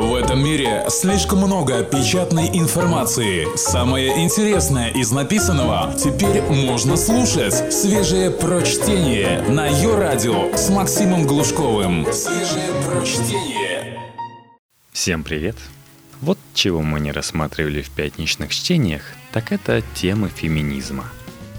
В этом мире слишком много печатной информации. Самое интересное из написанного теперь можно слушать. Свежее прочтение на ее радио с Максимом Глушковым. Свежее прочтение. Всем привет! Вот чего мы не рассматривали в пятничных чтениях, так это темы феминизма.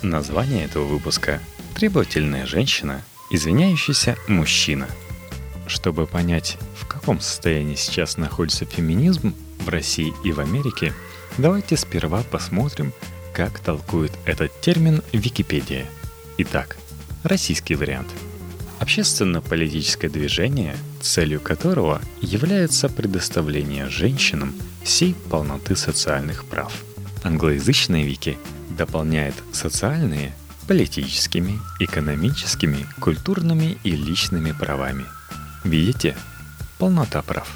Название этого выпуска «Требовательная женщина, извиняющийся мужчина». Чтобы понять, в каком состоянии сейчас находится феминизм в России и в Америке, давайте сперва посмотрим, как толкует этот термин Википедия. Итак, российский вариант. Общественно-политическое движение, целью которого является предоставление женщинам всей полноты социальных прав. Англоязычная вики дополняет социальные политическими, экономическими, культурными и личными правами. Видите? Полнота прав.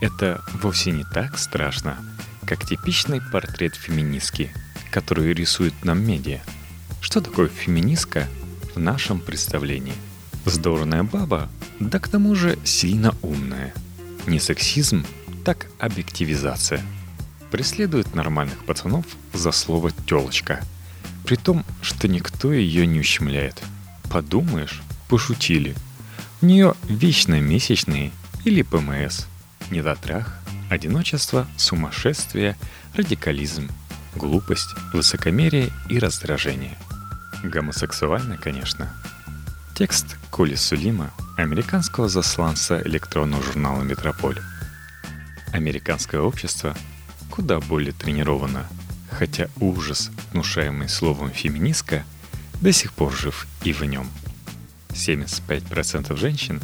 Это вовсе не так страшно, как типичный портрет феминистки, который рисует нам медиа. Что такое феминистка в нашем представлении? Здоровная баба, да к тому же сильно умная. Не сексизм, так объективизация. Преследует нормальных пацанов за слово «тёлочка», при том, что никто ее не ущемляет. Подумаешь, пошутили. Нее вечно месячные или ПМС. Недотрах, одиночество, сумасшествие, радикализм, глупость, высокомерие и раздражение. Гомосексуально, конечно. Текст Коли Сулима, американского засланца электронного журнала «Метрополь». Американское общество куда более тренировано – хотя ужас, внушаемый словом «феминистка», до сих пор жив и в нем. 75% женщин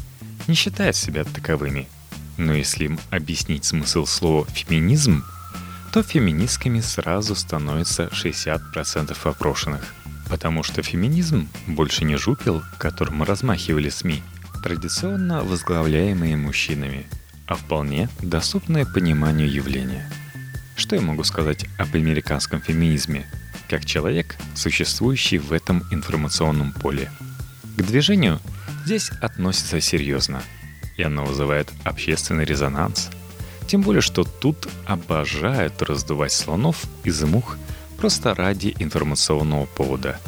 не считают себя таковыми, но если им объяснить смысл слова «феминизм», то феминистками сразу становится 60% опрошенных. Потому что феминизм больше не жупел, которым размахивали СМИ, традиционно возглавляемые мужчинами, а вполне доступное пониманию явления – что я могу сказать об американском феминизме, как человек, существующий в этом информационном поле? К движению здесь относятся серьезно, и оно вызывает общественный резонанс. Тем более, что тут обожают раздувать слонов из мух просто ради информационного повода.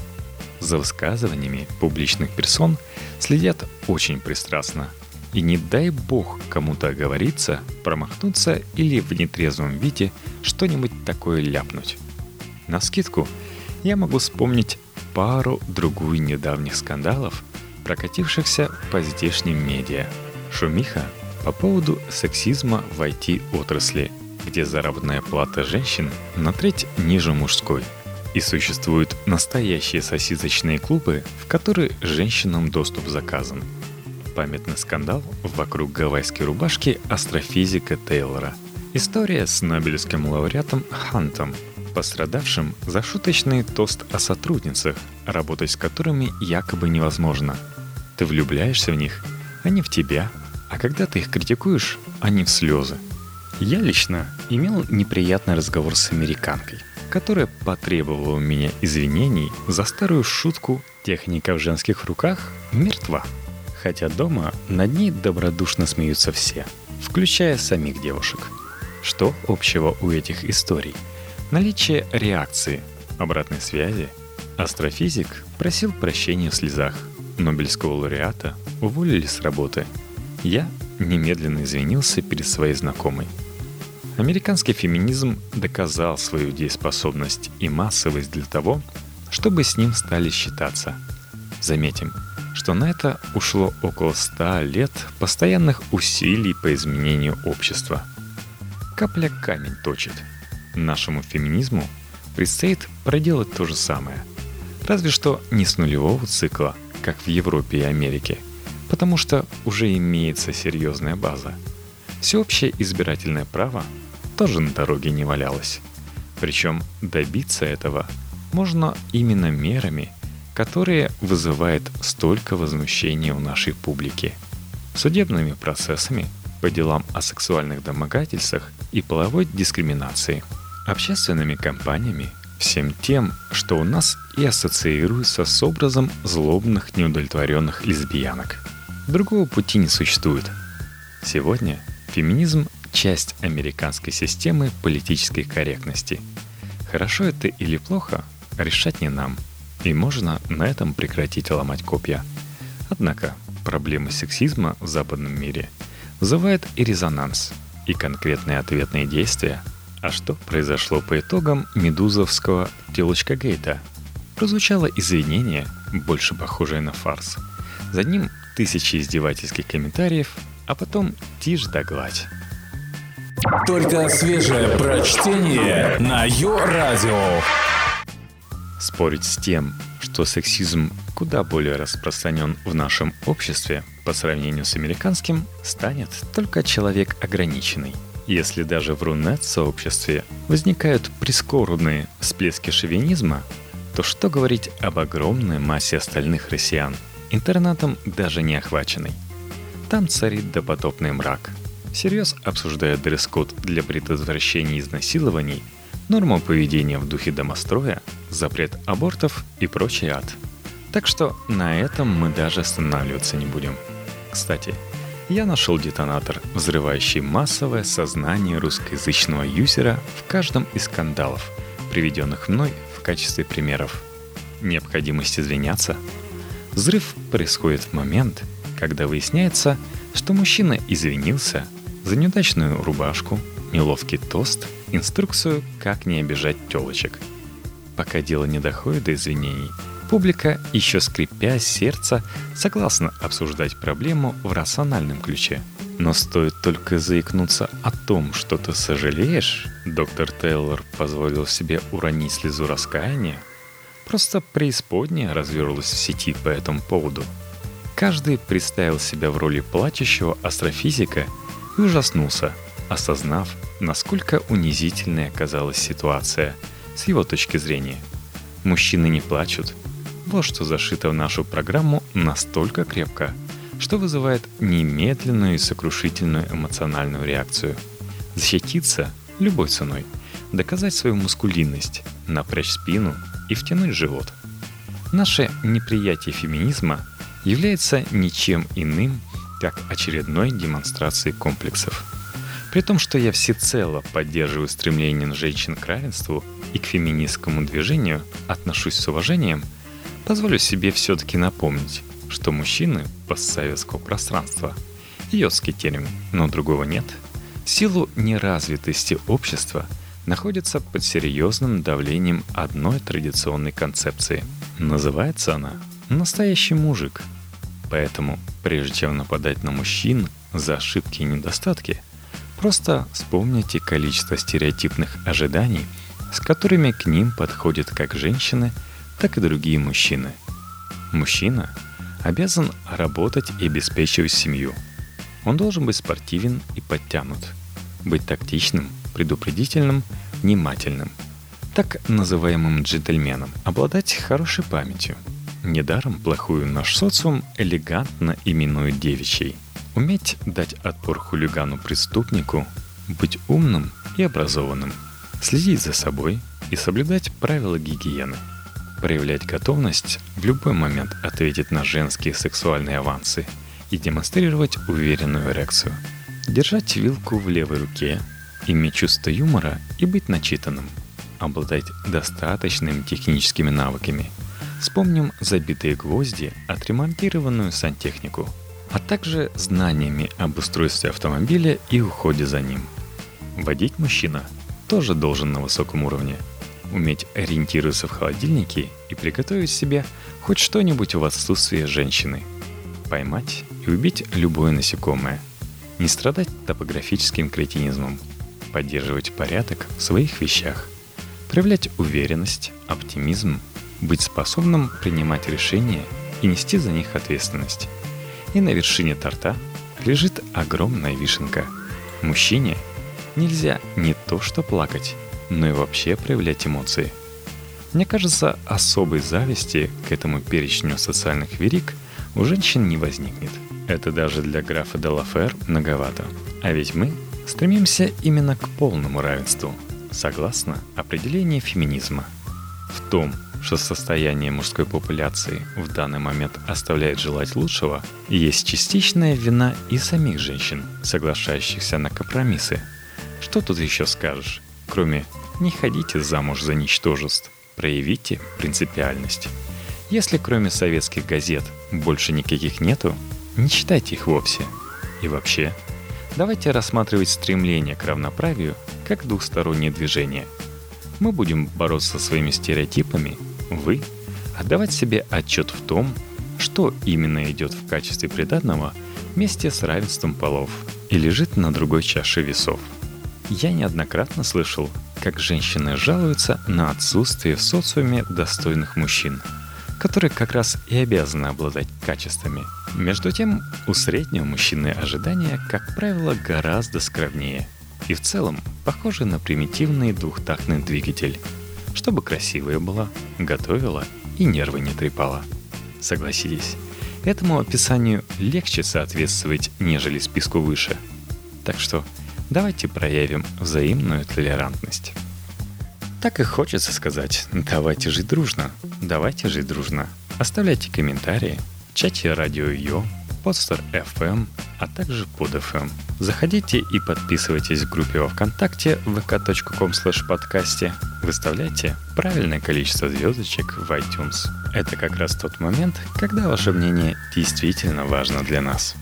За высказываниями публичных персон следят очень пристрастно – и не дай бог кому-то оговориться, промахнуться или в нетрезвом виде что-нибудь такое ляпнуть. На скидку я могу вспомнить пару-другую недавних скандалов, прокатившихся по здешним медиа. Шумиха по поводу сексизма в IT-отрасли, где заработная плата женщин на треть ниже мужской. И существуют настоящие сосисочные клубы, в которые женщинам доступ заказан – памятный скандал вокруг гавайской рубашки астрофизика Тейлора. История с Нобелевским лауреатом Хантом, пострадавшим за шуточный тост о сотрудницах, работать с которыми якобы невозможно. Ты влюбляешься в них, они в тебя, а когда ты их критикуешь, они в слезы. Я лично имел неприятный разговор с американкой, которая потребовала у меня извинений за старую шутку «техника в женских руках мертва» хотя дома над ней добродушно смеются все, включая самих девушек. Что общего у этих историй? Наличие реакции, обратной связи. Астрофизик просил прощения в слезах. Нобелевского лауреата уволили с работы. Я немедленно извинился перед своей знакомой. Американский феминизм доказал свою дееспособность и массовость для того, чтобы с ним стали считаться. Заметим, что на это ушло около ста лет постоянных усилий по изменению общества. Капля камень точит. Нашему феминизму предстоит проделать то же самое. Разве что не с нулевого цикла, как в Европе и Америке, потому что уже имеется серьезная база. Всеобщее избирательное право тоже на дороге не валялось. Причем добиться этого можно именно мерами – которые вызывает столько возмущения у нашей публики. Судебными процессами по делам о сексуальных домогательствах и половой дискриминации, общественными кампаниями, всем тем, что у нас и ассоциируется с образом злобных неудовлетворенных лесбиянок. Другого пути не существует. Сегодня феминизм часть американской системы политической корректности. Хорошо это или плохо, решать не нам. И можно на этом прекратить ломать копья. Однако проблемы сексизма в западном мире вызывают и резонанс, и конкретные ответные действия. А что произошло по итогам медузовского телочка Гейта? Прозвучало извинение, больше похожее на фарс. За ним тысячи издевательских комментариев, а потом тишь да гладь. Только свежее прочтение на Йо-Радио. Спорить с тем, что сексизм куда более распространен в нашем обществе по сравнению с американским, станет только человек ограниченный. Если даже в рунет-сообществе возникают прискорбные всплески шовинизма, то что говорить об огромной массе остальных россиян, интернатом даже не охваченной. Там царит допотопный мрак. Всерьез обсуждают дресс-код для предотвращения изнасилований, норму поведения в духе домостроя, запрет абортов и прочий ад. Так что на этом мы даже останавливаться не будем. Кстати, я нашел детонатор, взрывающий массовое сознание русскоязычного юзера в каждом из скандалов, приведенных мной в качестве примеров. Необходимость извиняться. Взрыв происходит в момент, когда выясняется, что мужчина извинился за неудачную рубашку, неловкий тост, инструкцию, как не обижать телочек. Пока дело не доходит до извинений, публика, еще скрипя сердце, согласна обсуждать проблему в рациональном ключе. Но стоит только заикнуться о том, что ты сожалеешь, доктор Тейлор позволил себе уронить слезу раскаяния, просто преисподняя развернулась в сети по этому поводу. Каждый представил себя в роли плачущего астрофизика и ужаснулся, осознав, насколько унизительной оказалась ситуация с его точки зрения. Мужчины не плачут. Вот что зашито в нашу программу настолько крепко, что вызывает немедленную и сокрушительную эмоциональную реакцию. Защититься любой ценой, доказать свою мускулинность, напрячь спину и втянуть живот. Наше неприятие феминизма является ничем иным, как очередной демонстрацией комплексов. При том, что я всецело поддерживаю стремление женщин к равенству и к феминистскому движению, отношусь с уважением, позволю себе все-таки напомнить, что мужчины постсоветского пространства – йодский термин, но другого нет – в силу неразвитости общества находятся под серьезным давлением одной традиционной концепции. Называется она «настоящий мужик». Поэтому, прежде чем нападать на мужчин за ошибки и недостатки – Просто вспомните количество стереотипных ожиданий, с которыми к ним подходят как женщины, так и другие мужчины. Мужчина обязан работать и обеспечивать семью. Он должен быть спортивен и подтянут, быть тактичным, предупредительным, внимательным, так называемым джентльменом, обладать хорошей памятью. Недаром плохую наш социум элегантно именует девичьей – Уметь дать отпор хулигану-преступнику, быть умным и образованным, следить за собой и соблюдать правила гигиены, проявлять готовность в любой момент ответить на женские сексуальные авансы и демонстрировать уверенную реакцию, держать вилку в левой руке, иметь чувство юмора и быть начитанным, обладать достаточными техническими навыками. Вспомним забитые гвозди, отремонтированную сантехнику – а также знаниями об устройстве автомобиля и уходе за ним. Водить мужчина тоже должен на высоком уровне. Уметь ориентироваться в холодильнике и приготовить себе хоть что-нибудь в отсутствие женщины. Поймать и убить любое насекомое. Не страдать топографическим кретинизмом. Поддерживать порядок в своих вещах. Проявлять уверенность, оптимизм, быть способным принимать решения и нести за них ответственность. И на вершине торта лежит огромная вишенка. Мужчине нельзя не то что плакать, но и вообще проявлять эмоции. Мне кажется, особой зависти к этому перечню социальных верик у женщин не возникнет. Это даже для графа Делафер многовато. А ведь мы стремимся именно к полному равенству, согласно определению феминизма. В том, что состояние мужской популяции в данный момент оставляет желать лучшего, есть частичная вина и самих женщин, соглашающихся на компромиссы. Что тут еще скажешь, кроме «не ходите замуж за ничтожеств», проявите принципиальность. Если кроме советских газет больше никаких нету, не читайте их вовсе. И вообще, давайте рассматривать стремление к равноправию как двухстороннее движение. Мы будем бороться со своими стереотипами, вы отдавать себе отчет в том, что именно идет в качестве приданного вместе с равенством полов и лежит на другой чаше весов. Я неоднократно слышал, как женщины жалуются на отсутствие в социуме достойных мужчин, которые как раз и обязаны обладать качествами. Между тем, у среднего мужчины ожидания, как правило, гораздо скромнее и в целом похожи на примитивный двухтактный двигатель – чтобы красивая была, готовила и нервы не трепала. Согласитесь, этому описанию легче соответствовать, нежели списку выше. Так что давайте проявим взаимную толерантность. Так и хочется сказать, давайте жить дружно, давайте жить дружно. Оставляйте комментарии в чате радио Йо, подстер FM, а также под FM. Заходите и подписывайтесь в группе во Вконтакте vk.com подкасте. Выставляйте правильное количество звездочек в iTunes. Это как раз тот момент, когда ваше мнение действительно важно для нас.